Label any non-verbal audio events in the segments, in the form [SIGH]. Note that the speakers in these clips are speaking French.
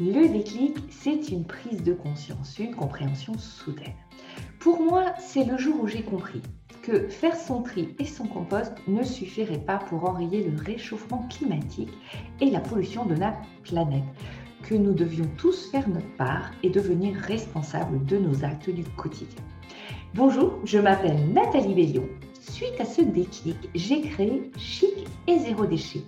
Le déclic, c'est une prise de conscience, une compréhension soudaine. Pour moi, c'est le jour où j'ai compris que faire son tri et son compost ne suffirait pas pour enrayer le réchauffement climatique et la pollution de la planète, que nous devions tous faire notre part et devenir responsables de nos actes du quotidien. Bonjour, je m'appelle Nathalie Bellion. Suite à ce déclic, j'ai créé Chic et Zéro Déchet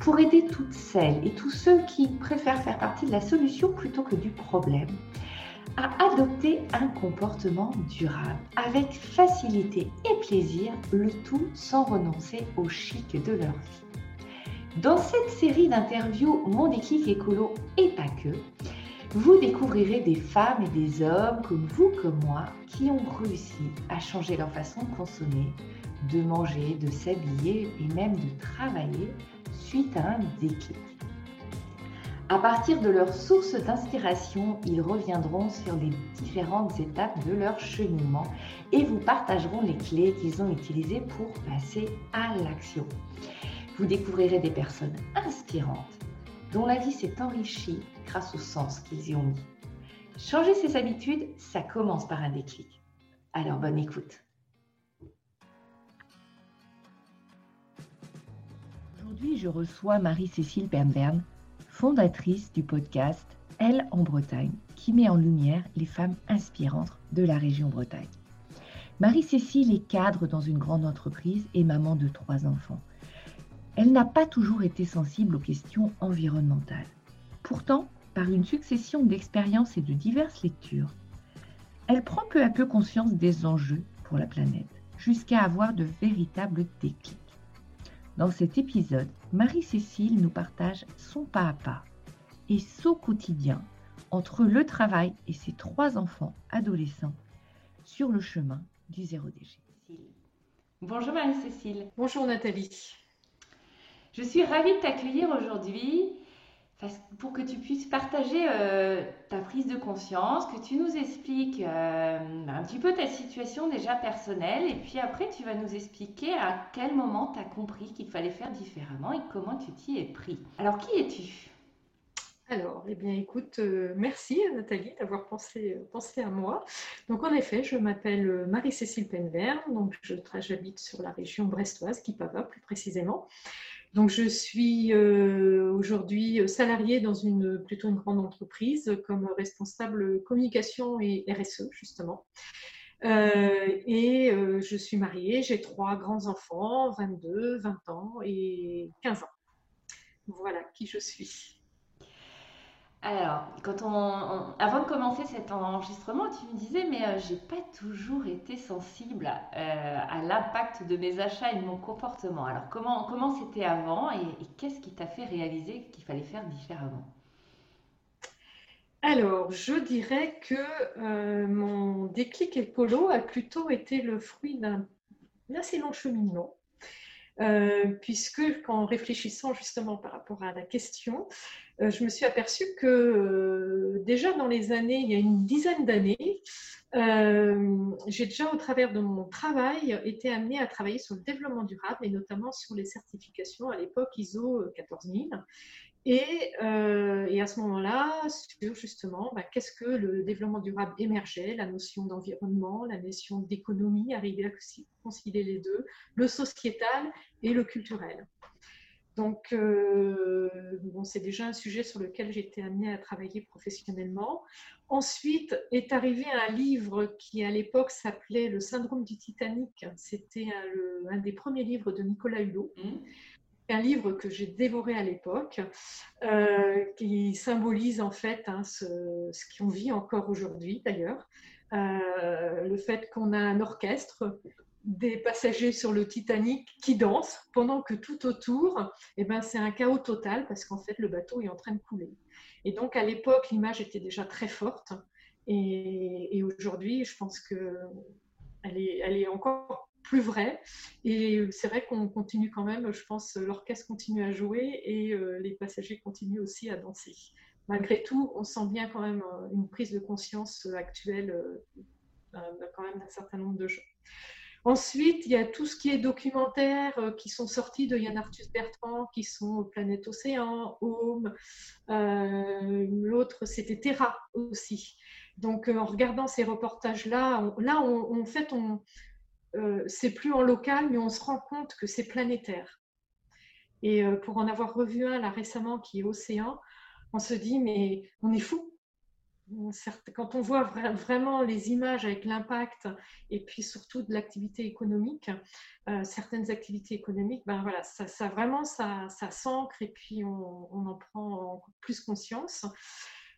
pour aider toutes celles et tous ceux qui préfèrent faire partie de la solution plutôt que du problème à adopter un comportement durable avec facilité et plaisir, le tout sans renoncer au chic de leur vie. Dans cette série d'interviews Mon déclic écolo et pas que, vous découvrirez des femmes et des hommes comme vous, comme moi, qui ont réussi à changer leur façon de consommer, de manger, de s'habiller et même de travailler suite à un déclic. À partir de leur source d'inspiration, ils reviendront sur les différentes étapes de leur cheminement et vous partageront les clés qu'ils ont utilisées pour passer à l'action. Vous découvrirez des personnes inspirantes dont la vie s'est enrichie grâce au sens qu'ils y ont mis. Changer ses habitudes, ça commence par un déclic. Alors bonne écoute. Aujourd'hui, je reçois Marie-Cécile Bernbern, fondatrice du podcast Elle en Bretagne, qui met en lumière les femmes inspirantes de la région Bretagne. Marie-Cécile est cadre dans une grande entreprise et maman de trois enfants. Elle n'a pas toujours été sensible aux questions environnementales. Pourtant, par une succession d'expériences et de diverses lectures, elle prend peu à peu conscience des enjeux pour la planète, jusqu'à avoir de véritables déclics. Dans cet épisode, Marie-Cécile nous partage son pas à pas et son quotidien entre le travail et ses trois enfants adolescents sur le chemin du zéro déchet. Bonjour Marie-Cécile. Bonjour Nathalie. Je suis ravie de t'accueillir aujourd'hui pour que tu puisses partager euh, ta prise de conscience, que tu nous expliques euh, un petit peu ta situation déjà personnelle, et puis après tu vas nous expliquer à quel moment tu as compris qu'il fallait faire différemment et comment tu t'y es pris. Alors qui es-tu? Alors, eh bien, écoute, euh, merci Nathalie d'avoir pensé, pensé à moi. Donc, en effet, je m'appelle Marie-Cécile Penvert, donc j'habite sur la région brestoise, Kipava plus précisément. Donc, je suis euh, aujourd'hui salariée dans une plutôt une grande entreprise comme responsable communication et RSE, justement. Euh, et euh, je suis mariée, j'ai trois grands enfants, 22, 20 ans et 15 ans. Voilà qui je suis. Alors, quand on, avant de commencer cet enregistrement, tu me disais, mais euh, j'ai pas toujours été sensible euh, à l'impact de mes achats et de mon comportement. Alors, comment comment c'était avant et, qu'est-ce qui t'a fait réaliser qu'il fallait faire différemment? Alors, je dirais que euh, mon déclic écolo a plutôt été le fruit d'un assez long cheminement. Puisque, en réfléchissant justement par rapport à la question, euh, je me suis aperçue que euh, déjà dans les années, il y a une dizaine d'années, euh, j'ai déjà au travers de mon travail été amenée à travailler sur le développement durable et notamment sur les certifications à l'époque ISO 14000. Et, et, à ce moment-là, sur justement bah, qu'est-ce que le développement durable émergeait, la notion d'environnement, la notion d'économie, arriver à concilier les deux, le sociétal et le culturel. Donc, euh, c'est déjà un sujet sur lequel été amenée à travailler professionnellement. Ensuite est arrivé un livre qui, à l'époque, s'appelait Le syndrome du Titanic. C'était un, des premiers livres de Nicolas Hulot. Mmh. Un livre que j'ai dévoré à l'époque, euh, qui symbolise en fait hein, ce, qu'on vit encore aujourd'hui d'ailleurs. Euh, le fait qu'on a un orchestre des passagers sur le Titanic qui dansent pendant que tout autour, eh ben, c'est un chaos total parce qu'en fait, le bateau est en train de couler. Et donc, à l'époque, l'image était déjà très forte. Et, aujourd'hui, je pense qu'elle est, elle est encore plus vraie. Et c'est vrai qu'on continue quand même, je pense, l'orchestre continue à jouer et euh, les passagers continuent aussi à danser. Malgré tout, on sent bien quand même euh, une prise de conscience actuelle euh, même d'un certain nombre de gens. Ensuite, il y a tout ce qui est documentaire qui sont sortis de Yann Arthus Bertrand, qui sont Planète Océan, Home. L'autre, c'était Terra aussi. Donc, en regardant ces reportages-là, là, en fait, on, c'est plus en local, mais on se rend compte que c'est planétaire. Et pour en avoir revu un là récemment qui est Océan, on se dit, mais on est fou quand on voit vraiment les images avec l'impact et puis surtout de l'activité économique, euh, certaines activités économiques, ben voilà, ça, vraiment ça, s'ancre et puis on, en prend plus conscience.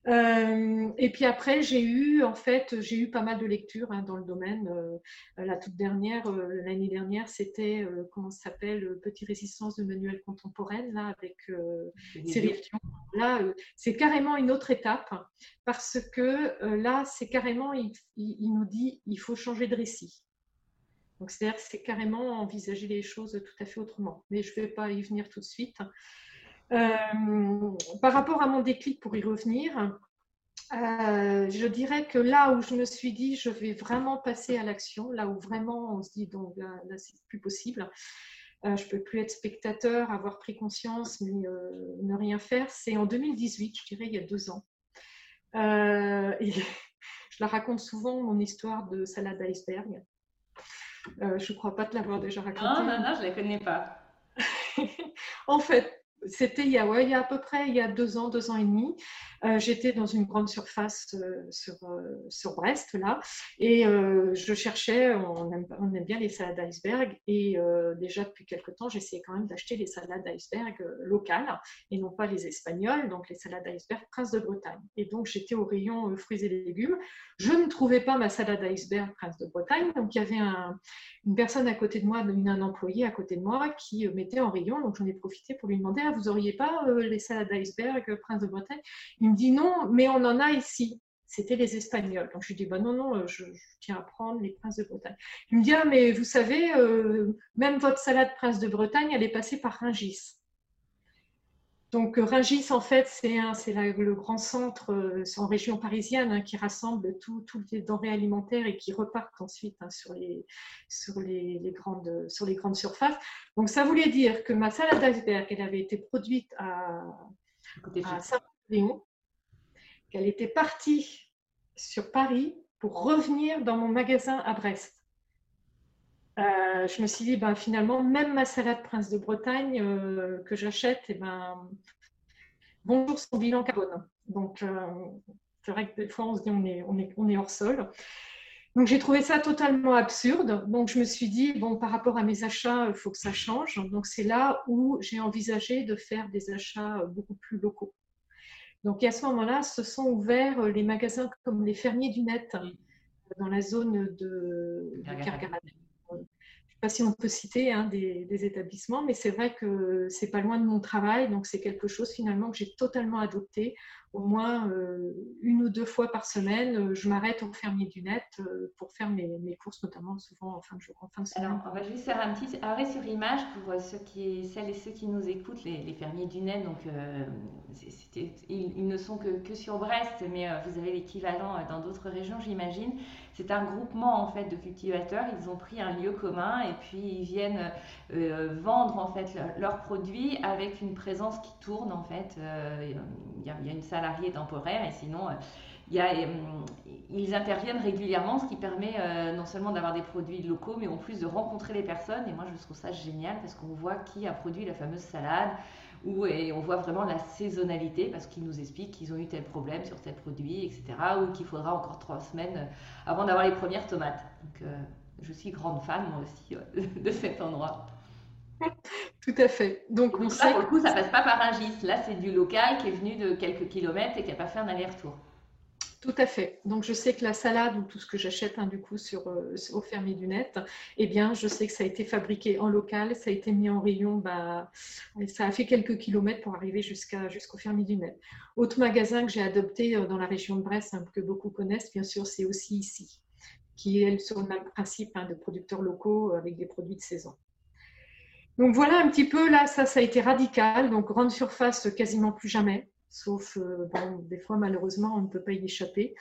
Euh, et puis après, j'ai eu, en fait, j'ai eu pas mal de lectures hein, dans le domaine. Euh, la toute dernière, euh, l'année dernière, c'était, comment ça s'appelle, Petit Résistance de manuel contemporaine, là, avec Cyril. Là, c'est carrément une autre étape, parce que là, c'est carrément, il, il, nous dit, il faut changer de récit. Donc, c'est-à-dire c'est carrément envisager les choses tout à fait autrement. Mais je ne vais pas y venir tout de suite. Euh, par rapport à mon déclic, pour y revenir, euh, je dirais que là où je me suis dit, je vais vraiment passer à l'action, là où vraiment on se dit, donc là, c'est plus possible, euh, je peux plus être spectateur, avoir pris conscience, mais ne rien faire, c'est en 2018, je dirais il y a deux ans. et [LAUGHS] je la raconte souvent, mon histoire de salade d'iceberg. je ne crois pas te l'avoir déjà racontée. Non, non, non, je ne la connais pas. [LAUGHS] en fait, c'était il, y a, à peu près il y a deux ans, deux ans et demi. Euh, j'étais dans une grande surface euh, sur, euh, sur Brest, là, et je cherchais, on aime, on aime, bien les salades d'iceberg, et déjà depuis quelque temps, j'essayais quand même d'acheter les salades d'iceberg locales, et non pas les espagnoles, donc les salades d'iceberg Prince de Bretagne. Et donc j'étais au rayon fruits et légumes. Je ne trouvais pas ma salade d'iceberg Prince de Bretagne, donc il y avait un, une personne à côté de moi, un employé à côté de moi qui mettait en rayon, donc j'en ai profité pour lui demander, ah, vous auriez pas les salades d'iceberg Prince de Bretagne? Me dit non, mais on en a ici. C'était les Espagnols. Donc je lui dis bah non, non, je, tiens à prendre les princes de Bretagne. Il me dit ah, mais vous savez, euh, même votre salade prince de Bretagne, elle est passée par Ringis. Donc Ringis, en fait, c'est le grand centre euh, en région parisienne hein, qui rassemble toutes les denrées alimentaires et qui repartent ensuite hein, sur, les, sur, les, grandes, sur les grandes surfaces. Donc ça voulait dire que ma salade d'iceberg, elle avait été produite à, à Saint-Léon qu'elle était partie sur Paris pour revenir dans mon magasin à Brest. Euh, je me suis dit, ben, finalement, même ma salade Prince de Bretagne euh, que j'achète, et eh ben, bonjour son bilan carbone. Donc, euh, c'est vrai que des fois, on se dit, on est, on est, on est hors sol. Donc, j'ai trouvé ça totalement absurde. Donc, je me suis dit, bon, par rapport à mes achats, il faut que ça change. Donc, c'est là où j'ai envisagé de faire des achats beaucoup plus locaux. Donc, à ce moment-là, se sont ouverts les magasins comme les fermiers du net dans la zone de, ne sais pas si on peut citer hein, des, des, établissements, mais c'est vrai que c'est pas loin de mon travail, donc c'est quelque chose finalement que j'ai totalement adopté au moins euh, une ou deux fois par semaine, euh, je m'arrête au fermier du net euh, pour faire mes, courses, notamment souvent en fin de semaine. Alors, on va juste faire un petit arrêt sur image pour ceux qui, celles et ceux qui nous écoutent, les, fermiers du net. Donc, ils, ne sont que, sur Brest, mais vous avez l'équivalent dans d'autres régions, j'imagine. C'est un groupement en fait de cultivateurs. Ils ont pris un lieu commun et puis ils viennent vendre en fait leurs produits avec une présence qui tourne en fait. Il y, y a une salle salariés temporaires et sinon euh, il y a, euh, ils interviennent régulièrement, ce qui permet euh, non seulement d'avoir des produits locaux, mais en plus de rencontrer les personnes. Et moi, je trouve ça génial parce qu'on voit qui a produit la fameuse salade, ou, et on voit vraiment la saisonnalité parce qu'ils nous expliquent qu'ils ont eu tel problème sur tel produit, etc. Ou qu'il faudra encore trois semaines avant d'avoir les premières tomates. Donc, je suis grande fan, moi aussi, [LAUGHS] de cet endroit. [LAUGHS] Tout à fait. Donc, on sait. Pour le coup, ça passe pas par un gis. Là, c'est du local qui est venu de quelques kilomètres et qui n'a pas fait un aller-retour. Tout à fait. Donc, je sais que la salade ou tout ce que j'achète, hein, du coup, sur, euh, au fermier du net, eh bien, je sais que ça a été fabriqué en local, ça a été mis en rayon, bah, ça a fait quelques kilomètres pour arriver jusqu'à, jusqu'au fermier du net. Autre magasin que j'ai adopté euh, dans la région de Brest, hein, que beaucoup connaissent, bien sûr, c'est aussi ici, qui est sur le même principe hein, de producteurs locaux avec des produits de saison. Donc voilà un petit peu, là, ça, ça a été radical. Donc grande surface, quasiment plus jamais. Sauf, euh, des fois, malheureusement, on ne peut pas y échapper.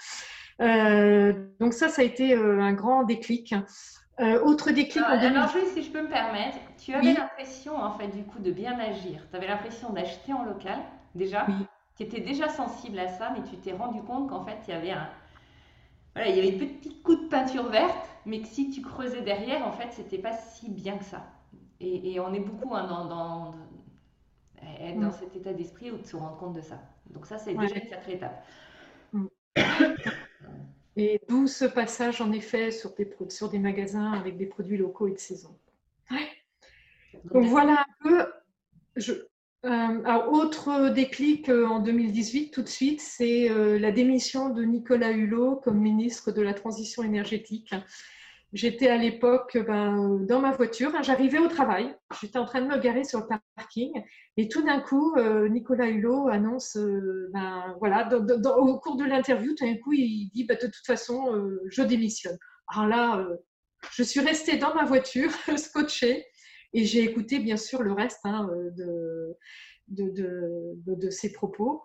Euh, donc ça, ça a été euh, un grand déclic. autre déclin en Alors, juste si je peux me permettre, tu avais l'impression, en fait, du coup, de bien agir. Tu avais l'impression d'acheter en local, déjà. Oui. Tu étais déjà sensible à ça, mais tu t'es rendu compte qu'en fait, il y avait un, voilà, il y avait une petite coup de peinture verte, mais que si tu creusais derrière, en fait, c'était pas si bien que ça. Et, on est beaucoup hein, dans, dans, être dans mm. cet état d'esprit ou de se rendre compte de ça. Donc ça, c'est déjà une sacrée étape. Mm. Et d'où ce passage, en effet, sur des, sur des magasins avec des produits locaux et de saison. Donc voilà un peu. Je, euh, autre déclic euh, en 2018, tout de suite, c'est euh, la démission de Nicolas Hulot comme ministre de la Transition énergétique. J'étais à l'époque ben, dans ma voiture, hein, j'arrivais au travail, j'étais en train de me garer sur le parking, et tout d'un coup, Nicolas Hulot annonce, ben, voilà, au cours de l'interview, tout d'un coup, il dit ben, de toute façon, je démissionne. Alors là, je suis restée dans ma voiture, [LAUGHS] scotchée, et j'ai écouté bien sûr le reste hein, de, de, de, ses propos.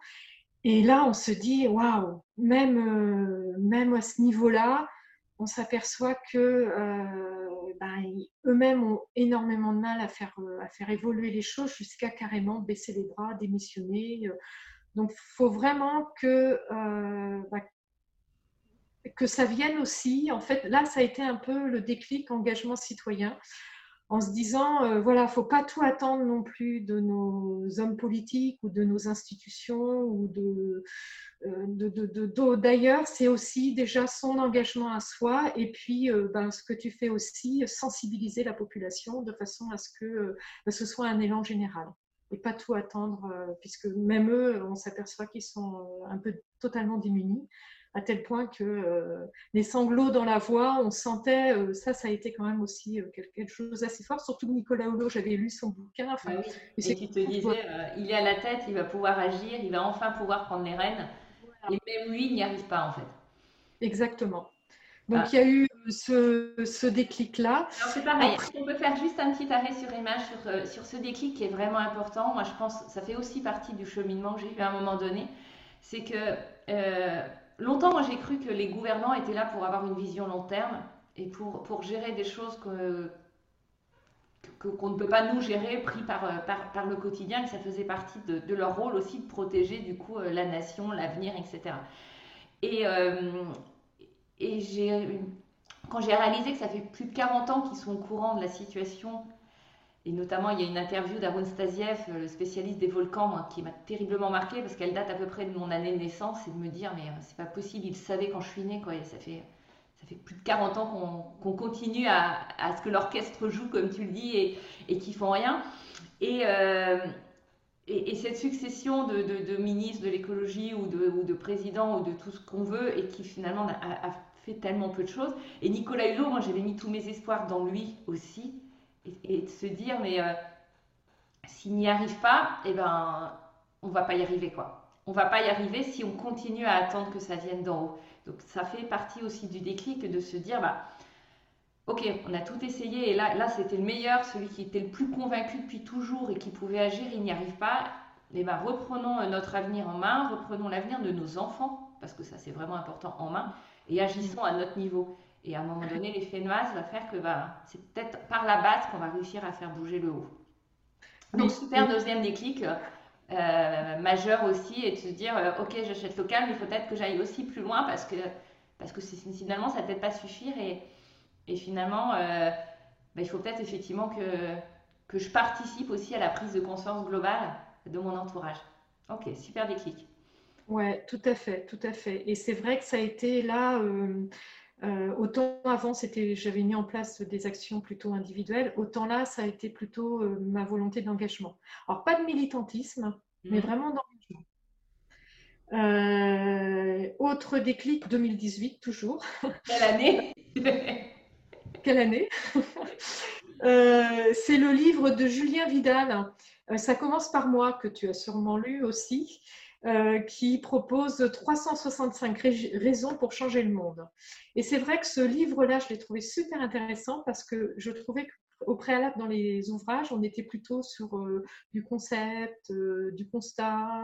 Et là, on se dit, waouh, même, euh, même à ce niveau-là, on s'aperçoit que euh, ben, eux-mêmes ont énormément de mal à faire, euh, à faire évoluer les choses jusqu'à carrément baisser les bras, démissionner. Donc, il faut vraiment que, ben, que ça vienne aussi. En fait, là, ça a été un peu le déclic engagement citoyen en se disant, euh, voilà, faut pas tout attendre non plus de nos hommes politiques ou de nos institutions ou de, euh, d'ailleurs, c'est aussi déjà son engagement à soi et puis euh, ben, ce que tu fais aussi, sensibiliser la population de façon à ce que ben, ce soit un élan général et pas tout attendre, puisque même eux, on s'aperçoit qu'ils sont un peu totalement démunis à tel point que euh, les sanglots dans la voix, on sentait, euh, ça, ça a été quand même aussi euh, quelque chose d'assez fort. Surtout Nicolas Hulot, j'avais lu son bouquin. Enfin, Et tu te disais, il est à la tête, il va pouvoir agir, il va enfin pouvoir prendre les rênes. Et même lui, il n'y arrive pas en fait. Exactement. Donc ah. il y a eu ce, déclic-là. Alors c'est pareil, on peut faire juste un petit arrêt sur image sur, sur ce déclic qui est vraiment important. Moi je pense, ça fait aussi partie du cheminement que j'ai eu à un moment donné. C'est que longtemps, moi, j'ai cru que les gouvernants étaient là pour avoir une vision long terme et pour, pour gérer des choses qu'on ne peut pas nous gérer, pris par, par, par, le quotidien, que ça faisait partie de, leur rôle aussi de protéger du coup euh, la nation, l'avenir, etc. Et, euh, et j'ai, quand j'ai réalisé que ça fait plus de 40 ans qu'ils sont au courant de la situation et notamment, il y a une interview d'Arun Stasiev, euh, le spécialiste des volcans, qui m'a terriblement marqué parce qu'elle date à peu près de mon année de naissance et de me dire, mais euh, c'est pas possible, il savait quand je suis née, quoi. ça fait, ça fait plus de 40 ans qu'on continue à, à, ce que l'orchestre joue, comme tu le dis, et, et qu'ils font rien. Euh, et, et, cette succession de, de, ministres de l'écologie ou de, ou de, présidents ou de tout ce qu'on veut et qui finalement a, fait tellement peu de choses. Et Nicolas Hulot, moi j'avais mis tous mes espoirs dans lui aussi et, de se dire, mais euh, s'il n'y arrive pas, eh ben, on va pas y arriver, quoi. On va pas y arriver si on continue à attendre que ça vienne d'en haut. Donc, ça fait partie aussi du déclic de se dire, bah, ok, on a tout essayé et là, là c'était le meilleur, celui qui était le plus convaincu depuis toujours et qui pouvait agir, il n'y arrive pas. Eh ben, reprenons euh, notre avenir en main, reprenons l'avenir de nos enfants, parce que ça c'est vraiment important en main, et agissons à notre niveau. Et à un moment donné, l'effet de masse va faire que bah, c'est peut-être par la base qu'on va réussir à faire bouger le haut. Donc, super deuxième déclic euh, majeur aussi, et de se dire, euh, ok, j'achète local, mais il faut peut-être que j'aille aussi plus loin parce que, parce que finalement, ça ne peut-être pas suffire. Et, et finalement, euh, bah, il faut peut-être effectivement que, que je participe aussi à la prise de conscience globale de mon entourage. Ok, super déclic. Ouais, tout à fait, tout à fait. Et c'est vrai que ça a été là, euh, autant avant, c'était, j'avais mis en place des actions plutôt individuelles, autant là, ça a été plutôt euh, ma volonté d'engagement. Alors, pas de militantisme, mais mmh. vraiment d'engagement. Euh, autre déclic 2018, toujours. Quelle année? [LAUGHS] Quelle année? C'est le livre de Julien Vidal. ça commence par moi, que tu as sûrement lu aussi. Euh, qui propose 365 raisons pour changer le monde. Et c'est vrai que ce livre-là, je l'ai trouvé super intéressant parce que je trouvais qu'au préalable dans les ouvrages, on était plutôt sur euh, du concept, euh, du constat,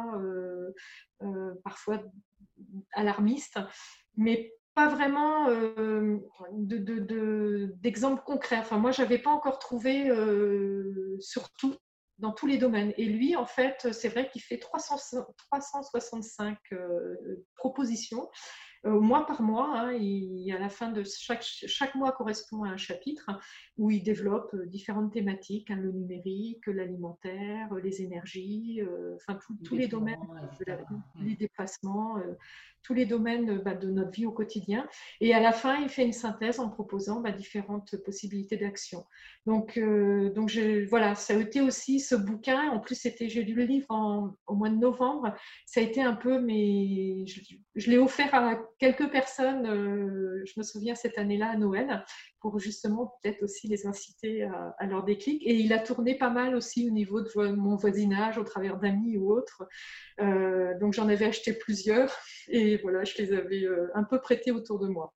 parfois alarmiste, mais pas vraiment d'exemples concrets. Enfin, moi, je n'avais pas encore trouvé surtout dans tous les domaines. Et lui, en fait, c'est vrai qu'il fait 365 propositions euh, mois par mois. Hein, à la fin de chaque, chaque mois correspond à un chapitre où il développe euh, différentes thématiques, hein, le numérique, l'alimentaire, les énergies, euh, enfin tous les domaines, les déplacements, tous les domaines bah, de notre vie au quotidien. Et à la fin, il fait une synthèse en proposant bah, différentes possibilités d'action. Donc, donc je, voilà, ça a été aussi ce bouquin. En plus, c'était, j'ai lu le livre au mois de novembre. Ça a été un peu, mais je, je l'ai offert à quelques personnes, euh, je me souviens cette année-là à Noël, pour justement peut-être aussi les inciter à, leur déclic. Et il a tourné pas mal aussi au niveau de mon voisinage, au travers d'amis ou autres. Euh, donc j'en avais acheté plusieurs et voilà, je les avais euh, un peu prêtés autour de moi.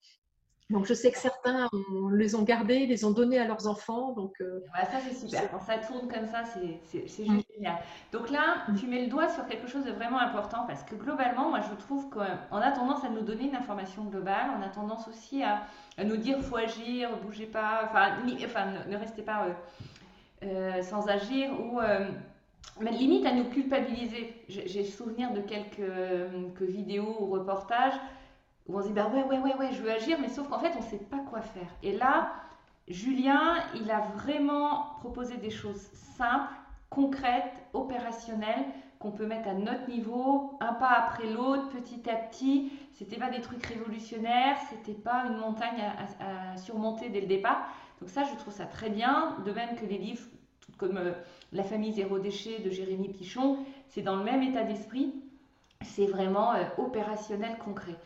Donc, je sais que certains les ont gardés, les ont donnés à leurs enfants. Donc, euh, ça, c'est super. Quand ça tourne comme ça, c'est mm. génial. Donc là, tu mets le doigt sur quelque chose de vraiment important parce que globalement, moi, je trouve qu'on a tendance à nous donner une information globale. On a tendance aussi à, nous dire faut agir, bougez pas, enfin, enfin ne, restez pas euh, euh, sans agir ou. mais limite à nous culpabiliser. J'ai souvenir de quelques vidéos ou reportages où on se dit bah ouais, ouais, ouais, ouais, je veux agir, mais sauf qu'en fait, on sait pas quoi faire. Et là, Julien, il a vraiment proposé des choses simples, concrètes, opérationnelles, qu'on peut mettre à notre niveau, un pas après l'autre, petit à petit. C'était pas des trucs révolutionnaires, c'était pas une montagne à, surmonter dès le départ. Donc ça, je trouve ça très bien. De même que les livres, comme euh, La famille zéro déchet de Jérémy Pichon, c'est dans le même état d'esprit. C'est vraiment euh, opérationnel, concret.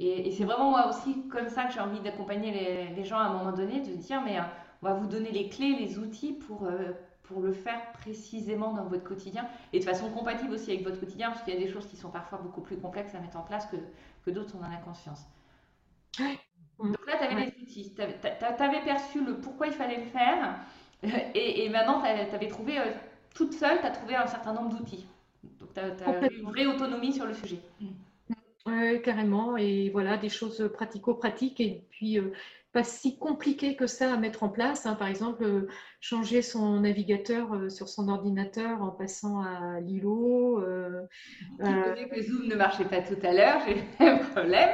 Et, c'est vraiment moi aussi comme ça que j'ai envie d'accompagner les, gens à un moment donné, de dire mais euh, on va vous donner les clés, les outils pour, euh, pour le faire précisément dans votre quotidien et de façon compatible aussi avec votre quotidien parce qu'il y a des choses qui sont parfois beaucoup plus complexes à mettre en place que, que d'autres, on en a conscience. Donc là, tu avais les outils, tu avais, perçu le pourquoi il fallait le faire [LAUGHS] et, maintenant, tu avais trouvé toute seule, tu as trouvé un certain nombre d'outils. Donc tu as, une vraie autonomie sur le sujet. Oui, carrément. Et voilà, des choses pratico-pratiques et puis euh, pas si compliquées que ça à mettre en place. Hein. Par exemple, euh, changer son navigateur euh, sur son ordinateur en passant à Lilo. Connais que Zoom ne marchait pas tout à l'heure, j'ai un problème.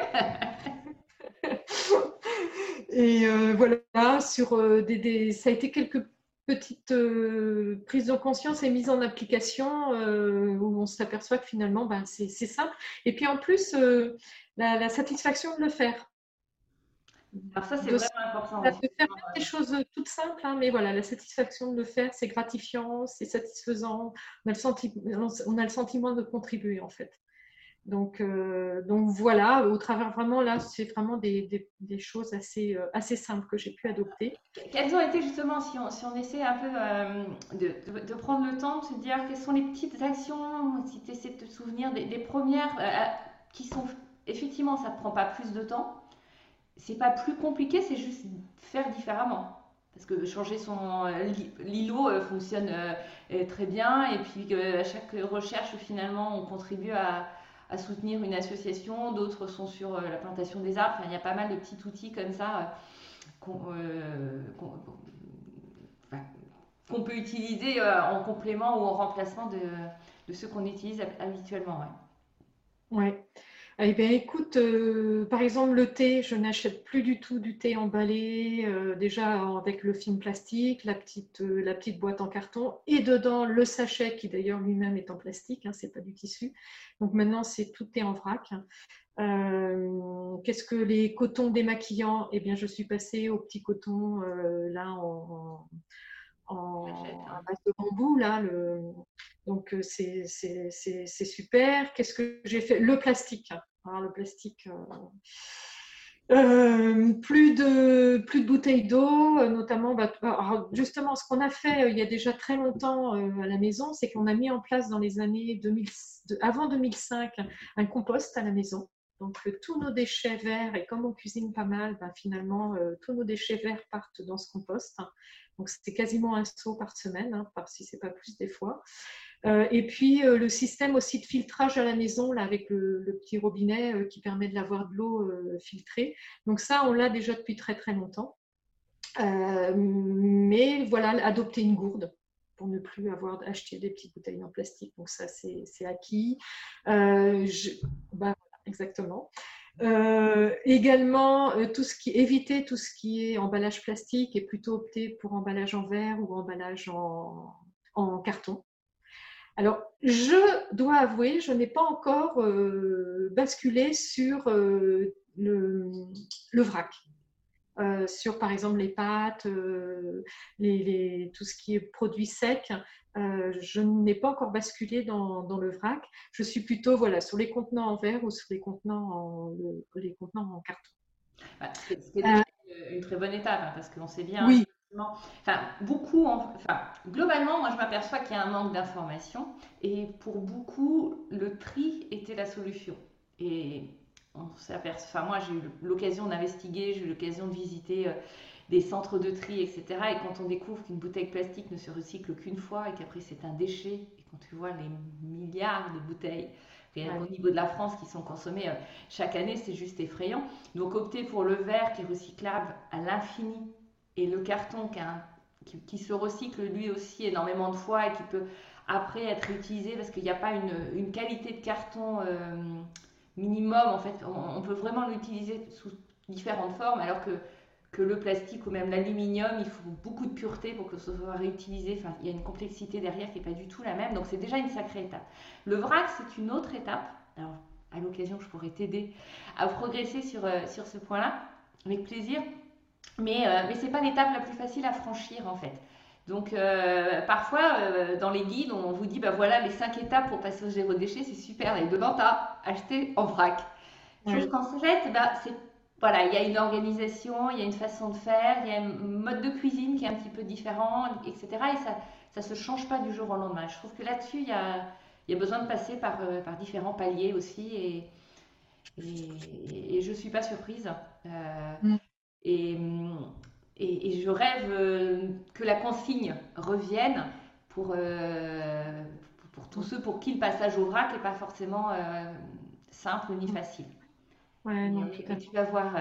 [LAUGHS] et voilà, sur des, ça a été quelques petite euh, prise de conscience et mise en application euh, où on s'aperçoit que finalement, ben, c'est simple. Et puis en plus, euh, la, satisfaction de le faire. Alors ça, c'est vraiment important. De faire des choses toutes simples, hein, mais voilà, la satisfaction de le faire, c'est gratifiant, c'est satisfaisant. On a, le on a le sentiment de contribuer en fait. Donc, euh, donc voilà, au travers vraiment là, c'est vraiment des, choses assez, euh, assez simples que j'ai pu adopter. Quelles ont été justement, si on, essaie un peu euh, de, de, prendre le temps de se dire quelles sont les petites actions, si tu essaies de te souvenir des, des premières qui sont effectivement, ça ne prend pas plus de temps, c'est pas plus compliqué, c'est juste faire différemment. Parce que changer son l'îlot fonctionne très bien et puis à chaque recherche finalement on contribue à à soutenir une association, d'autres sont sur euh, la plantation des arbres. il y a pas mal de petits outils comme ça euh, euh, qu'on peut utiliser en complément ou en remplacement de, ceux qu'on utilise habituellement. Eh bien, écoute, euh, par exemple, le thé, je n'achète plus du tout du thé emballé, euh, déjà avec le film plastique, la petite, euh, la petite boîte en carton, et dedans le sachet qui d'ailleurs lui-même est en plastique, hein, c'est pas du tissu. Donc maintenant, c'est tout est en vrac. Qu'est-ce que les cotons démaquillants? Eh bien, je suis passée au petit coton là en, base de bambou là. Le, donc euh, c'est super. Qu'est-ce que j'ai fait? Le plastique. Hein, le plastique. Euh, euh, plus, de, plus de bouteilles d'eau, notamment, bah, justement, ce qu'on a fait il y a déjà très longtemps à la maison, c'est qu'on a mis en place dans les années 2000, avant 2005 un compost à la maison. Donc, tous nos déchets verts, et comme on cuisine pas mal, bah, finalement, tous nos déchets verts partent dans ce compost. Donc, c'était quasiment un seau par semaine, hein, par si c'est pas plus des fois. et puis le système aussi de filtrage à la maison, là, avec le, petit robinet qui permet de l'avoir de l'eau filtrée. Donc ça, on l'a déjà depuis très très longtemps. mais voilà, adopter une gourde pour ne plus avoir acheté des petites bouteilles en plastique. Donc ça, c'est acquis. Euh, bah, exactement. Euh, également, euh, éviter tout ce qui est emballage plastique et plutôt opter pour emballage en verre ou emballage en, carton. Alors, je dois avouer, je n'ai pas encore basculé sur le, vrac. Euh, sur par exemple les pâtes, euh, les, tout ce qui est produit sec. Euh, je n'ai pas encore basculé dans, dans, le vrac. Je suis plutôt voilà, sur les contenants en verre ou sur les contenants en, les contenants en carton. Bah, c'est une, très bonne étape hein, parce qu'on sait bien. Oui. Enfin, beaucoup, enfin, globalement, moi je m'aperçois qu'il y a un manque d'information et pour beaucoup, le tri était la solution. Et Enfin, moi, j'ai eu l'occasion d'investiguer, j'ai eu l'occasion de visiter euh, des centres de tri, etc. Et quand on découvre qu'une bouteille plastique ne se recycle qu'une fois et qu'après c'est un déchet, et quand tu vois les milliards de bouteilles au niveau de la France qui sont consommées euh, chaque année, c'est juste effrayant. Donc opter pour le verre qui est recyclable à l'infini et le carton qui, se recycle lui aussi énormément de fois et qui peut après être utilisé parce qu'il n'y a pas une, qualité de carton. Euh, minimum, en fait, on, peut vraiment l'utiliser sous différentes formes, alors que, le plastique ou même l'aluminium, il faut beaucoup de pureté pour que ce soit réutilisé. Enfin, il y a une complexité derrière qui n'est pas du tout la même, donc c'est déjà une sacrée étape. Le vrac, c'est une autre étape. Alors, à l'occasion, je pourrais t'aider à progresser sur, euh, ce point-là, avec plaisir. Mais, euh, mais ce n'est pas l'étape la plus facile à franchir, en fait. Donc euh, parfois, euh, dans les guides, on vous dit, bah voilà, les cinq étapes pour passer au zéro déchet, c'est super. Et dedans, tu as acheté en vrac. Chose qu'en s'achète, bah, c'est voilà, il y a une organisation, il y a une façon de faire, il y a un mode de cuisine qui est un petit peu différent, etc. Et ça ne se change pas du jour au lendemain. Je trouve que là-dessus, il y a, y a besoin de passer par, euh, par différents paliers aussi. Et, et, je ne suis pas surprise. Mm. Et et, je rêve euh, que la consigne revienne pour, euh, pour, tous ceux pour qui le passage au vrac n'est pas forcément euh, simple ni facile. Ouais, non, tu vas voir,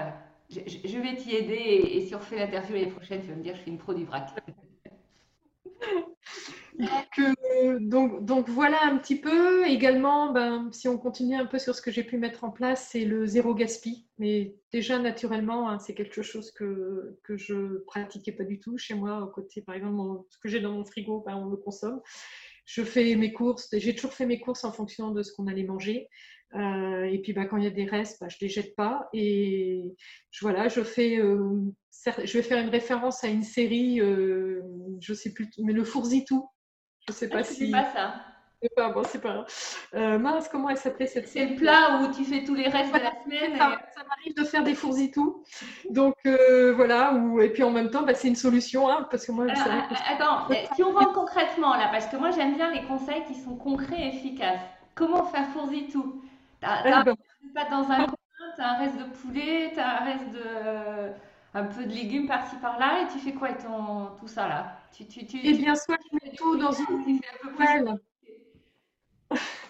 je, vais t'y aider et, si on refait l'interview l'année prochaine, tu vas me dire je suis une pro du vrac. [LAUGHS] donc, voilà un petit peu. Également, ben, si on continue un peu sur ce que j'ai pu mettre en place, c'est le zéro gaspille. Mais déjà, naturellement, hein, c'est quelque chose que, que je pratiquais pas du tout chez moi. Au côté, par exemple, ce que j'ai dans mon frigo, ben, on le consomme. Je fais mes courses, j'ai toujours fait mes courses en fonction de ce qu'on allait manger. Euh, et puis, ben, quand il y a des restes, ben, je les jette pas. Et je, voilà, je fais, euh, je vais faire une référence à une série, euh, je sais plus, mais le Fourzitou je sais pas ah, si. C'est pas ça. C'est pas bon, c'est pas grave. Euh, mince, comment elle s'appelait cette C'est le plat où tu fais tous les restes de la semaine. Ça, m'arrive de faire des fourzitou. Donc euh, voilà, et puis en même temps, bah, c'est une solution, hein, parce que moi. Alors, euh, attends, si on rentre concrètement là, parce que moi j'aime bien les conseils qui sont concrets et efficaces. Comment faire fourzitou T'as eh ben. pas dans un coin, t'as un reste de poulet, t'as un reste de un peu de légumes par-ci par-là, et tu fais quoi avec ton, tout ça là? Tu, tu, tu, Eh bien, soit je mets tout dans une poêle. [LAUGHS]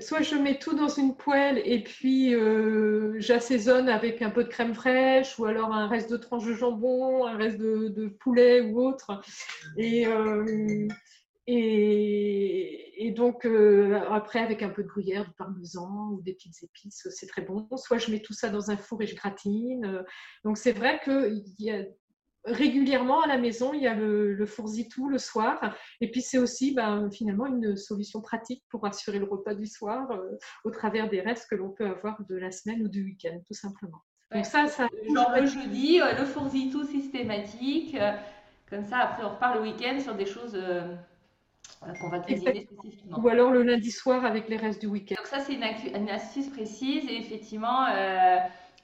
soit je mets tout dans une poêle et puis euh, j'assaisonne avec un peu de crème fraîche ou alors un reste de tranche de jambon, un reste de, poulet ou autre. Et, euh, et, donc, euh, après, avec un peu de gruyère, du parmesan ou des petites épices, c'est très bon. Soit je mets tout ça dans un four et je gratine. Donc, c'est vrai qu'il y a régulièrement à la maison, il y a le, le fourzitou le soir. Et puis, c'est aussi ben, finalement une solution pratique pour assurer le repas du soir euh, au travers des restes que l'on peut avoir de la semaine ou du week-end, tout simplement. Donc, ça, ça. Genre le jeudi, euh, le fourzitou systématique. comme ça, après, on repart le week-end sur des choses qu'on va cuisiner spécifiquement. Ou alors le lundi soir avec les restes du week-end. Donc ça, c'est une, astuce précise et effectivement, euh,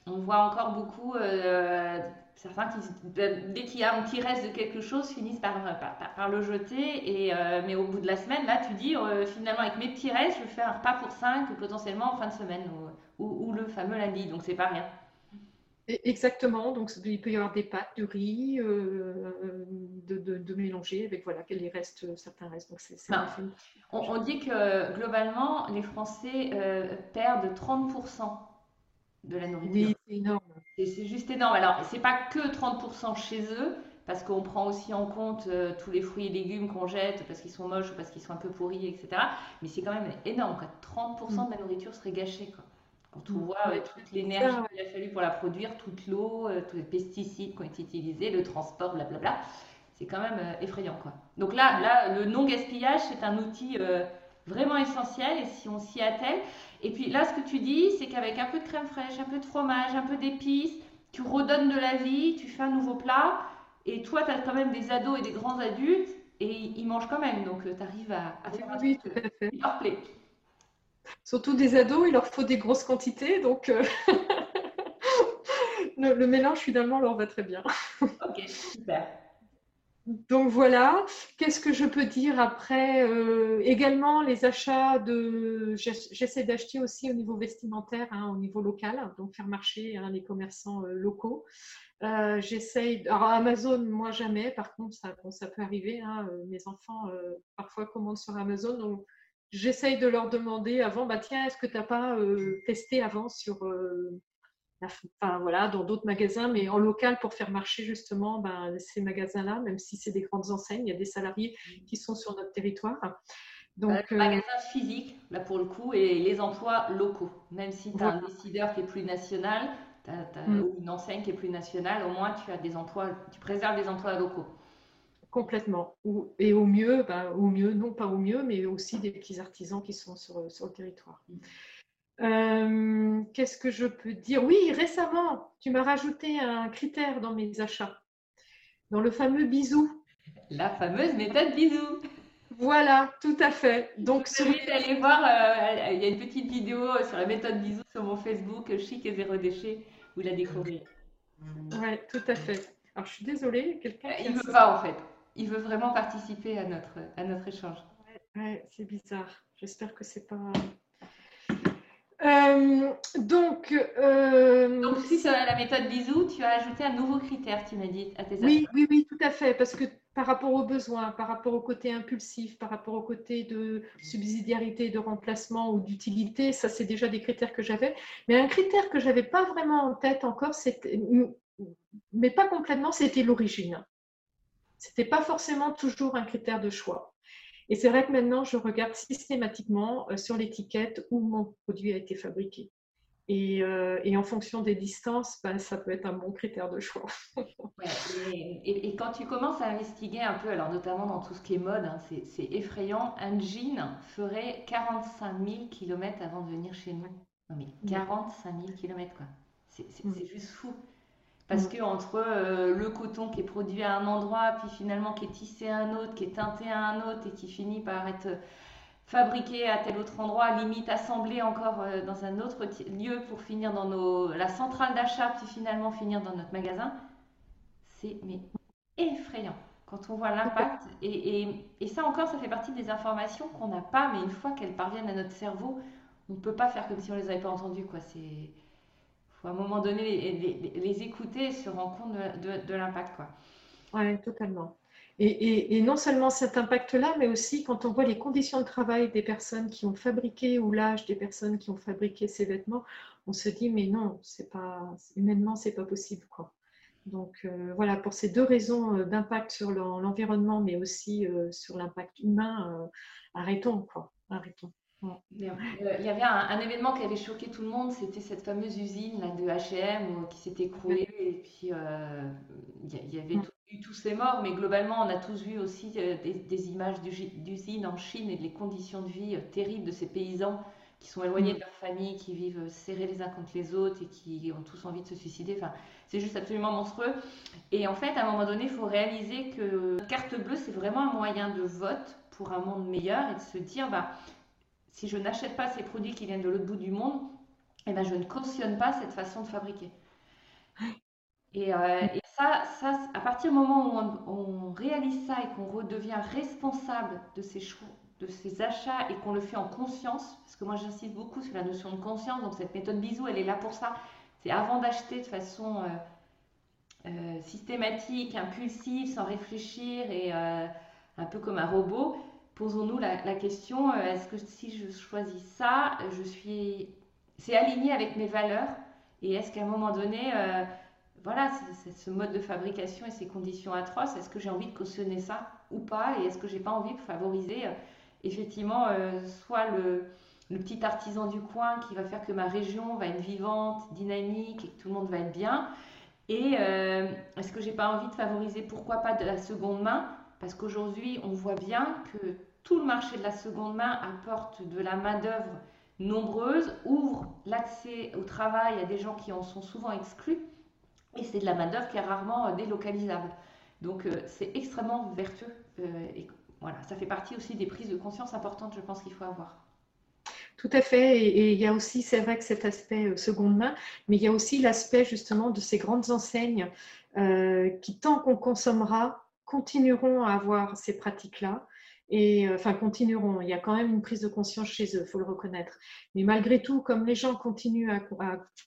on voit encore beaucoup euh, certains qui, dès qu'il y a un petit reste de quelque chose, finissent par, par, le jeter. Et, euh, mais au bout de la semaine, là, tu dis, finalement, avec mes petits restes, je fais un repas pour cinq potentiellement en fin de semaine ou, ou, ou le fameux lundi. Donc c'est pas rien. Exactement, donc il peut y avoir des pâtes, du riz, euh, de, mélanger avec voilà, les restes, certains restes. Donc on, dit que globalement, les Français euh, perdent 30% de la nourriture. C'est énorme. C'est juste énorme. Alors, c'est pas que 30% chez eux, parce qu'on prend aussi en compte euh, tous les fruits et légumes qu'on jette parce qu'ils sont moches ou parce qu'ils sont un peu pourris, etc. Mais c'est quand même énorme. 30% de la nourriture serait gâchée. Quoi. Quand on mm. voit euh, toute l'énergie qu'il a fallu pour la produire, toute l'eau, euh, tous les pesticides qui ont été utilisés, le transport, blablabla, c'est quand même effrayant. Quoi. Donc là, là le non-gaspillage, c'est un outil vraiment essentiel et si on s'y attelle. Et puis là, ce que tu dis, c'est qu'avec un peu de crème fraîche, un peu de fromage, un peu d'épices, tu redonnes de la vie, tu fais un nouveau plat. Et toi, tu as quand même des ados et des grands adultes et ils mangent quand même. Donc, euh, tu arrives à, faire un oui, tout à fait. leur plaît. Surtout des ados, il leur faut des grosses quantités. Donc, euh, [LAUGHS] le, mélange, finalement, leur va très bien. ok, super. Donc voilà, qu'est-ce que je peux dire après euh, Également les achats de, j'essaie d'acheter aussi au niveau vestimentaire, hein, au niveau local, donc faire marcher hein, les commerçants locaux. Euh, j'essaye. Alors, Amazon, moi jamais. Par contre, ça, peut arriver. Hein, euh, mes enfants, euh, parfois, commandent sur Amazon. Donc, j'essaye de leur demander avant bah, tiens, est-ce que tu n'as pas testé avant sur. Enfin, voilà, dans d'autres magasins, mais en local pour faire marcher justement ben, ces magasins-là, même si c'est des grandes enseignes, il y a des salariés qui sont sur notre territoire. Donc, magasin physique, là pour le coup, et les emplois locaux. Même si tu as un décideur qui est plus national, Mm. une enseigne qui est plus nationale, au moins tu as des emplois, tu préserves des emplois locaux. Complètement. Et au mieux, ben, au mieux, non pas au mieux, mais aussi des petits artisans qui sont sur, sur le territoire. Mm. Euh, qu'est-ce que je peux dire? Oui, récemment, tu m'as rajouté un critère dans mes achats, dans le fameux bisou. La fameuse méthode bisou. Voilà, tout à fait. Donc, je vous aller voir, euh, il y a une petite vidéo sur la méthode bisou sur mon Facebook, Chic et Zéro Déchet vous la découvrir. Oui, tout à fait. Alors, je suis désolée, quelqu'un. Il ne veut pas, en fait. Il veut vraiment participer à notre, à notre échange. Ouais, c'est bizarre. J'espère que c'est pas. Euh, donc, euh... donc, c'est la méthode bisou, tu as ajouté un nouveau critère, tu m'as dit, à tes Oui, oui, oui, tout à fait, parce que par rapport aux besoins, par rapport au côté impulsif, par rapport au côté de subsidiarité, de remplacement ou d'utilité, ça c'est déjà des critères que j'avais. Mais un critère que j'avais pas vraiment en tête encore, mais pas complètement, c'était l'origine. C'était pas forcément toujours un critère de choix. Et c'est vrai que maintenant, je regarde systématiquement euh, sur l'étiquette où mon produit a été fabriqué. Euh, et, en fonction des distances, ben, ça peut être un bon critère de choix. [LAUGHS] et, quand tu commences à investiguer un peu, alors notamment dans tout ce qui est mode, hein, c'est effrayant, un jean ferait 45 000 km avant de venir chez nous. Non mais 45 000 km quoi. C'est mm. juste fou. Parce mm. que entre euh, le coton qui est produit à un endroit, puis finalement qui est tissé à un autre, qui est teinté à un autre et qui finit par être fabriqué à tel autre endroit, limite assemblé encore euh, dans un autre lieu pour finir dans nos, la centrale d'achat, puis finalement finir dans notre magasin, c'est mais effrayant quand on voit l'impact. [LAUGHS] Et, et, ça encore, ça fait partie des informations qu'on n'a pas, mais une fois qu'elles parviennent à notre cerveau, on ne peut pas faire comme si on les avait pas entendues. Quoi. C'est à un moment donné les, écouter et se rendre compte de, l'impact. Oui, totalement. Et, non seulement cet impact-là, mais aussi quand on voit les conditions de travail des personnes qui ont fabriqué ou l'âge des personnes qui ont fabriqué ces vêtements, on se dit mais non, c'est pas humainement pas possible quoi. Donc euh, voilà pour ces deux raisons euh, d'impact sur l'environnement, mais aussi euh, sur l'impact humain, arrêtons quoi, arrêtons. Il y avait un, événement qui avait choqué tout le monde, c'était cette fameuse usine là, de H&M qui s'est écroulée et puis il y, avait mm eu tous ces morts, mais globalement, on a tous vu aussi euh, des, images d'usines en Chine et des conditions de vie euh, terribles de ces paysans qui sont éloignés mm. de leur famille, qui vivent euh, serrés les uns contre les autres et qui ont tous envie de se suicider. Enfin, c'est juste absolument monstrueux. Et en fait, à un moment donné, il faut réaliser que la carte bleue, c'est vraiment un moyen de vote pour un monde meilleur et de se dire, bah, si je n'achète pas ces produits qui viennent de l'autre bout du monde, eh ben, je ne cautionne pas cette façon de fabriquer. Et, ça, ça, à partir du moment où on, réalise ça et qu'on redevient responsable de ces, de ces achats et qu'on le fait en conscience, parce que moi j'insiste beaucoup sur la notion de conscience, donc cette méthode bisou, elle est là pour ça, C'est avant d'acheter de façon systématique, impulsive, sans réfléchir et un peu comme un robot, posons-nous la, question est-ce que si je choisis ça, je suis, c'est aligné avec mes valeurs et est-ce qu'à un moment donné voilà, c'est ce mode de fabrication et ces conditions atroces, est-ce que j'ai envie de cautionner ça ou pas Et est-ce que j'ai pas envie de favoriser euh, effectivement euh, soit le, petit artisan du coin qui va faire que ma région va être vivante, dynamique et que tout le monde va être bien Et euh, est-ce que j'ai pas envie de favoriser pourquoi pas de la seconde main? Parce qu'aujourd'hui, on voit bien que tout le marché de la seconde main apporte de la main-d'œuvre nombreuse, ouvre l'accès au travail à des gens qui en sont souvent exclus et c'est de la main-d'œuvre qui est rarement euh, délocalisable. Donc euh, c'est extrêmement vertueux euh, et voilà, ça fait partie aussi des prises de conscience importantes, je pense qu'il faut avoir. Tout à fait. Et, il y a aussi, c'est vrai que cet aspect seconde main, mais il y a aussi l'aspect justement de ces grandes enseignes qui, tant qu'on consommera, continueront à avoir ces pratiques-là et euh, enfin continueront. Il y a quand même une prise de conscience chez eux, faut le reconnaître. Mais malgré tout, comme les gens continuent à,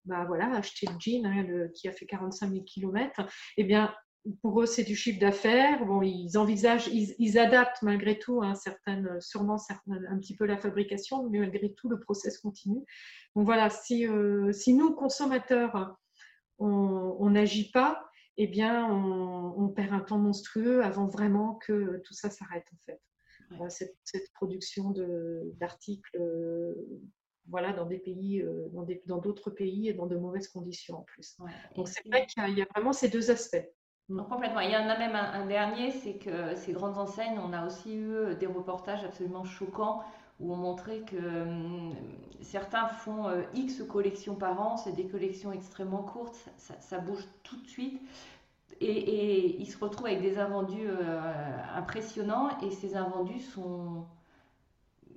bah, voilà, acheter le jean hein, qui a fait 45 000 km, eh bien, pour eux, c'est du chiffre d'affaires. Bon, ils envisagent, ils, adaptent malgré tout hein, certaines, sûrement un petit peu la fabrication, mais malgré tout, le process continue. Donc voilà, si, euh, nous, consommateurs, on n'agit pas, eh bien, on, on, perd un temps monstrueux avant vraiment que tout ça s'arrête en fait cette, production d'articles euh, voilà, dans des pays, euh, dans d'autres pays et dans de mauvaises conditions en plus. Donc c'est vrai qu'il y, a vraiment ces deux aspects. Mm. complètement. Il y en a même un, dernier, c'est que ces grandes enseignes, on a aussi eu des reportages absolument choquants où on montrait que hum, certains font euh, X collections par an, c'est des collections extrêmement courtes, ça, bouge tout de suite et, ils se retrouvent avec des invendus euh, impressionnants et ces invendus sont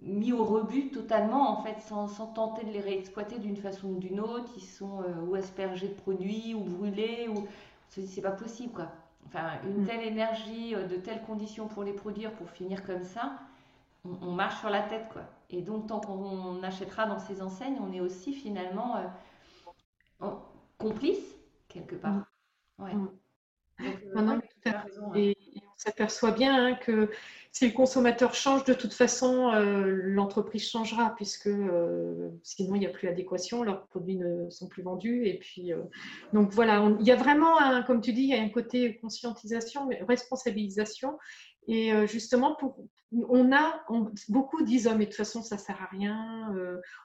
mis au rebut totalement en fait sans, tenter de les réexploiter d'une façon ou d'une autre ils sont euh, ou aspergés de produits ou brûlés ou on se dit c'est pas possible quoi enfin une mm. telle énergie euh, de telles conditions pour les produire pour finir comme ça on, marche sur la tête quoi et donc tant qu'on achètera dans ces enseignes on est aussi finalement complice quelque part mm. ouais. Euh, et, on s'aperçoit bien hein, que si le consommateur change, de toute façon, euh, l'entreprise changera, puisque euh, sinon il n'y a plus adéquation, leurs produits ne sont plus vendus. Et puis, donc voilà, il y a vraiment, un, comme tu dis, il y a un côté conscientisation, mais responsabilisation. Et justement, pour, on a, beaucoup disent, oh, mais de toute façon, ça ne sert à rien,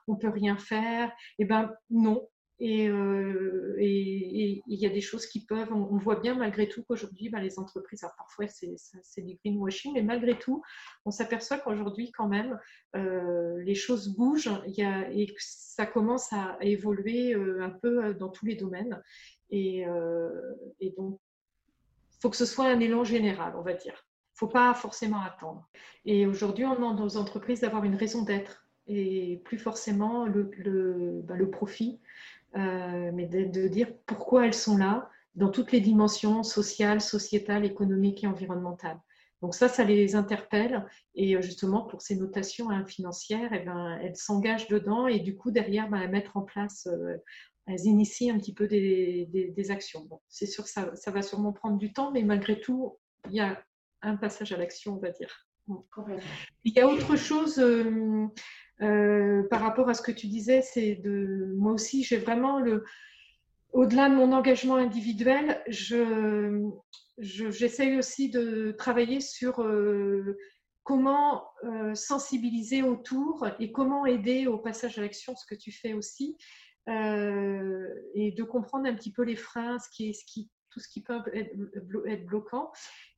on ne peut rien faire. Eh bien, non, euh, et il y a des choses qui peuvent, on, voit bien malgré tout qu'aujourd'hui, ben, les entreprises, alors parfois c'est du greenwashing, mais malgré tout, on s'aperçoit qu'aujourd'hui quand même, euh, les choses bougent y a, et ça commence à, évoluer euh, un peu dans tous les domaines. Et, donc, il faut que ce soit un élan général, on va dire. Il ne faut pas forcément attendre. Et aujourd'hui, on demande aux entreprises d'avoir une raison d'être et plus forcément le, ben, le profit euh, mais de, dire pourquoi elles sont là dans toutes les dimensions sociales, sociétales, économiques et environnementales. Donc ça, ça les interpelle et euh, justement pour ces notations hein, financières, eh ben, elles s'engagent dedans et du coup derrière, ben, elles mettent en place, euh, elles initient un petit peu des, des, actions. Bon, c'est sûr que ça, ça, va sûrement prendre du temps, mais malgré tout, il y a un passage à l'action, on va dire. Il y a autre chose euh, par rapport à ce que tu disais, c'est de moi aussi, j'ai vraiment le au-delà de mon engagement individuel, je, j'essaye aussi de travailler sur euh, comment euh, sensibiliser autour et comment aider au passage à l'action, ce que tu fais aussi, et de comprendre un petit peu les freins, ce qui, ce qui, tout ce qui peut être, bloquant.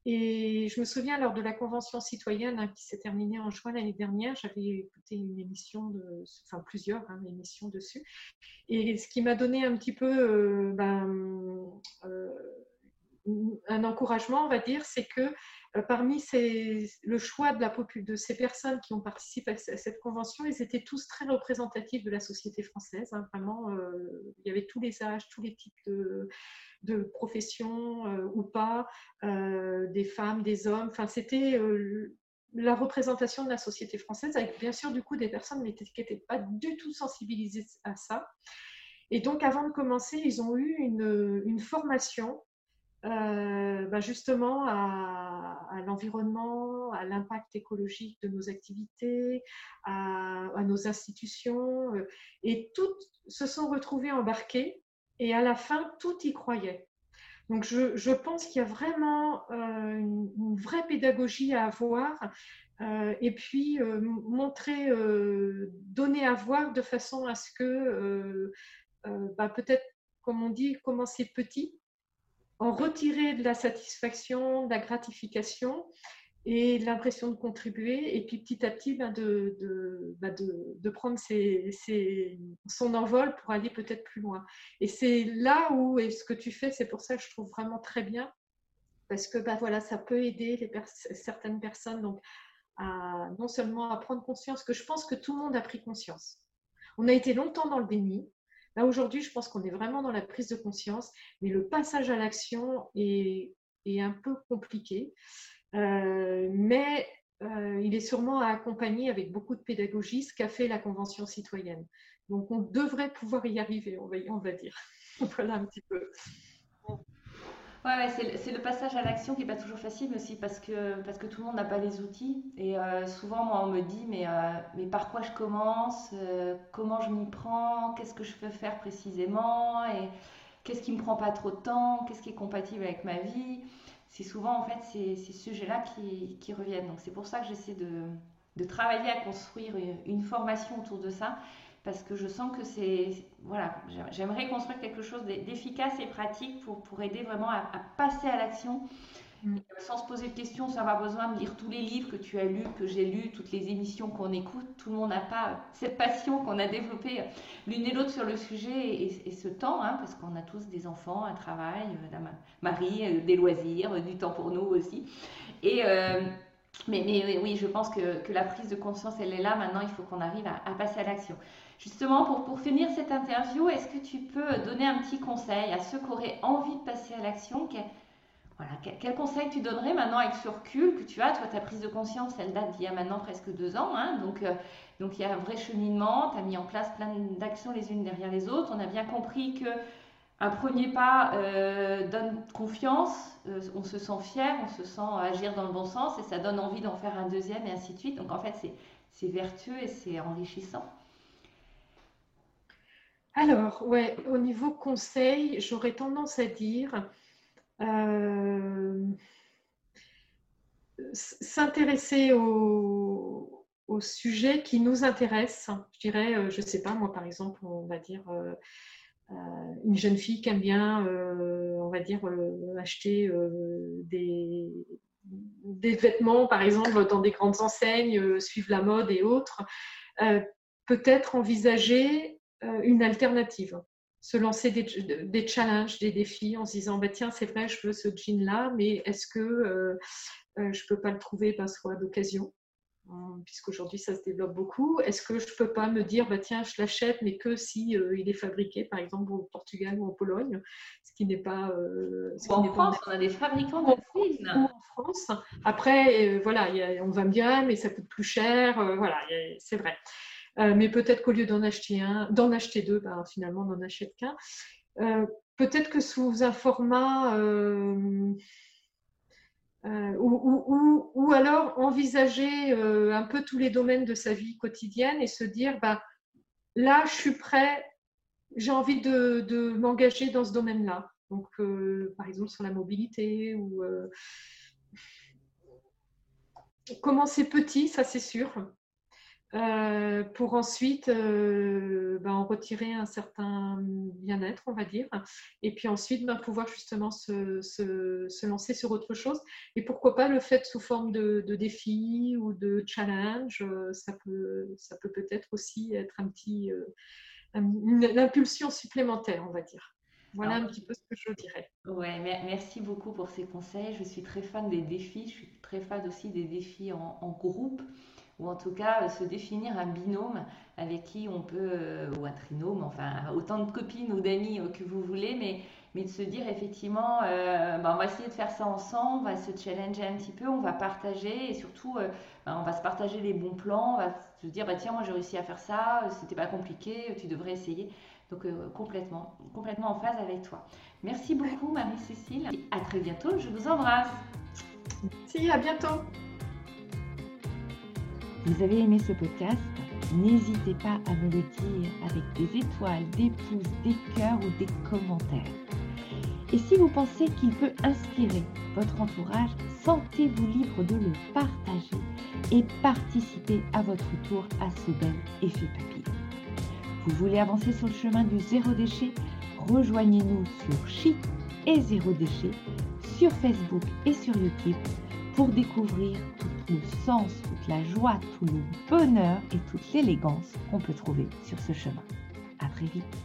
Et je me souviens lors de la convention citoyenne hein, qui s'est terminée en juin l'année dernière, j'avais écouté une émission, de, enfin plusieurs hein, émissions dessus. Et ce qui m'a donné un petit peu euh, ben, un encouragement, on va dire, c'est que euh, parmi ces, le choix de, la, de ces personnes qui ont participé à cette convention, ils étaient tous très représentatifs de la société française. Hein, vraiment, il y avait tous les âges, tous les types de de profession euh, ou pas, euh, des femmes, des hommes. Enfin, c'était euh, la représentation de la société française, avec bien sûr du coup des personnes qui n'étaient pas du tout sensibilisées à ça. Et donc, avant de commencer, ils ont eu une, formation euh, bah, justement à, l'environnement, à l'impact écologique de nos activités, à, nos institutions. Euh, et toutes se sont retrouvées embarquées et à la fin, tout y croyait. Donc, je, pense qu'il y a vraiment euh, une, vraie pédagogie à avoir et puis montrer, donner à voir de façon à ce que, bah, peut-être, comme on dit, commencer petit, en retirer de la satisfaction, de la gratification et l'impression de contribuer, et puis petit à petit ben ben de, prendre son envol pour aller peut-être plus loin. Et c'est là où, et ce que tu fais, c'est pour ça que je trouve vraiment très bien, parce que ben voilà, ça peut aider certaines personnes donc, non seulement à prendre conscience, que je pense que tout le monde a pris conscience. On a été longtemps dans le déni. Là, aujourd'hui, je pense qu'on est vraiment dans la prise de conscience, mais le passage à l'action est, un peu compliqué. Euh, mais euh, il est sûrement à accompagner avec beaucoup de pédagogie ce qu'a fait la Convention citoyenne. Donc on devrait pouvoir y arriver, on va, on va dire. [LAUGHS] voilà un petit peu. Ouais, c'est le, passage à l'action qui n'est pas toujours facile, aussi parce que, parce que tout le monde n'a pas les outils. Et euh, souvent, moi, on me dit, mais, mais par quoi je commence Comment je m'y prends Qu'est-ce que je peux faire précisément Et qu'est-ce qui ne me prend pas trop de temps Qu'est-ce qui est compatible avec ma vie c'est souvent en fait ces, sujets-là qui, qui, reviennent. Donc c'est pour ça que j'essaie de, de, travailler à construire une, formation autour de ça, parce que je sens que c'est voilà, j'aimerais construire quelque chose d'efficace et pratique pour, pour aider vraiment à, à passer à l'action Mm. Sans se poser de questions, sans avoir besoin de lire tous les livres que tu as lus, que j'ai lus, toutes les émissions qu'on écoute. Tout le monde n'a pas [LAUGHS] cette passion qu'on a développée l'une et l'autre sur le sujet et, ce temps, hein, parce qu'on a tous des enfants, un travail, un euh, mari, euh, des loisirs, du temps pour nous aussi. Et, euh, mais, mais, oui, je pense que, que, la prise de conscience, elle est là. Maintenant, il faut qu'on arrive à, à, passer à l'action. Justement, pour, pour finir cette interview, est-ce que tu peux donner un petit conseil à ceux qui auraient envie de passer à l'action? Quel, conseil tu donnerais maintenant avec ce recul que tu as? Toi, ta prise de conscience, elle date d'il y a maintenant presque deux ans. Hein, donc, euh, donc, il y a un vrai cheminement. Tu as mis en place plein d'actions les unes derrière les autres. On a bien compris que un premier pas euh, donne confiance, euh, on se sent fier, on se sent agir dans le bon sens et ça donne envie d'en faire un deuxième et ainsi de suite. Donc en fait, c'est vertueux et c'est enrichissant. Alors, ouais, au niveau conseil, j'aurais tendance à dire euh, s'intéresser au, au, sujet qui nous intéresse. Je dirais, euh, je ne sais pas, moi par exemple, on va dire euh, une jeune fille qui aime bien, on va dire, acheter des, des, vêtements, par exemple, dans des grandes enseignes, suivre la mode et autres, peut-être envisager une alternative se lancer des, challenges, des défis en se disant bah, tiens, c'est vrai, je veux ce jean-là, mais est-ce que euh, euh, je ne peux pas le trouver par soit d'occasion? Hein, Puisqu'aujourd'hui, ça se développe beaucoup. Est-ce que je ne peux pas me dire bah, tiens, je l'achète, mais que si euh, il est fabriqué, par exemple, au Portugal ou en Pologne, ce qui n'est pas. en France, on a des fabricants de films. En France. Après, voilà, on va me dire ah, mais ça coûte plus cher. voilà, c'est vrai. Euh, mais peut-être qu'au lieu d'en acheter un, d'en acheter deux, ben, finalement, on n'en achète qu'un. Euh, peut-être que sous un format euh, ou, alors envisager un peu tous les domaines de sa vie quotidienne et se dire, bah, là, je suis prêt, j'ai envie de, de m'engager dans ce domaine-là. Donc, par exemple, sur la mobilité ou commencer petit, ça c'est sûr. Euh, pour ensuite euh, ben, en retirer un certain bien-être, on va dire, et puis ensuite ben, pouvoir justement se, se, se, lancer sur autre chose. Et pourquoi pas le fait sous forme de, de défi ou de challenge, euh, ça peut ça peut peut-être aussi être un petit une, impulsion supplémentaire, on va dire. Voilà un petit peu ce que je dirais. Ouais, merci beaucoup pour ces conseils. Je suis très fan des défis. Je suis très fan aussi des défis en, en groupe ou en tout cas se définir un binôme avec qui on peut, ou un trinôme, enfin autant de copines ou d'amis que vous voulez, mais, mais de se dire effectivement, bah, on va essayer de faire ça ensemble, on va se challenger un petit peu, on va partager et surtout bah, on va se partager les bons plans, on va se dire bah tiens moi j'ai réussi à faire ça, c'était pas compliqué, tu devrais essayer. Donc euh, complètement, complètement en phase avec toi. Merci beaucoup Marie-Cécile. À très bientôt, je vous embrasse. Merci, à bientôt. Vous avez aimé ce podcast N'hésitez pas à me le dire avec des étoiles, des pouces, des cœurs ou des commentaires. Et si vous pensez qu'il peut inspirer votre entourage, sentez-vous libre de le partager et participer à votre tour à ce bel effet papillon. Vous voulez avancer sur le chemin du zéro déchet? Rejoignez-nous sur Chi et Zéro Déchet sur Facebook et sur YouTube pour découvrir tout le sens, toute la joie, tout le bonheur et toute l'élégance qu'on peut trouver sur ce chemin. À très vite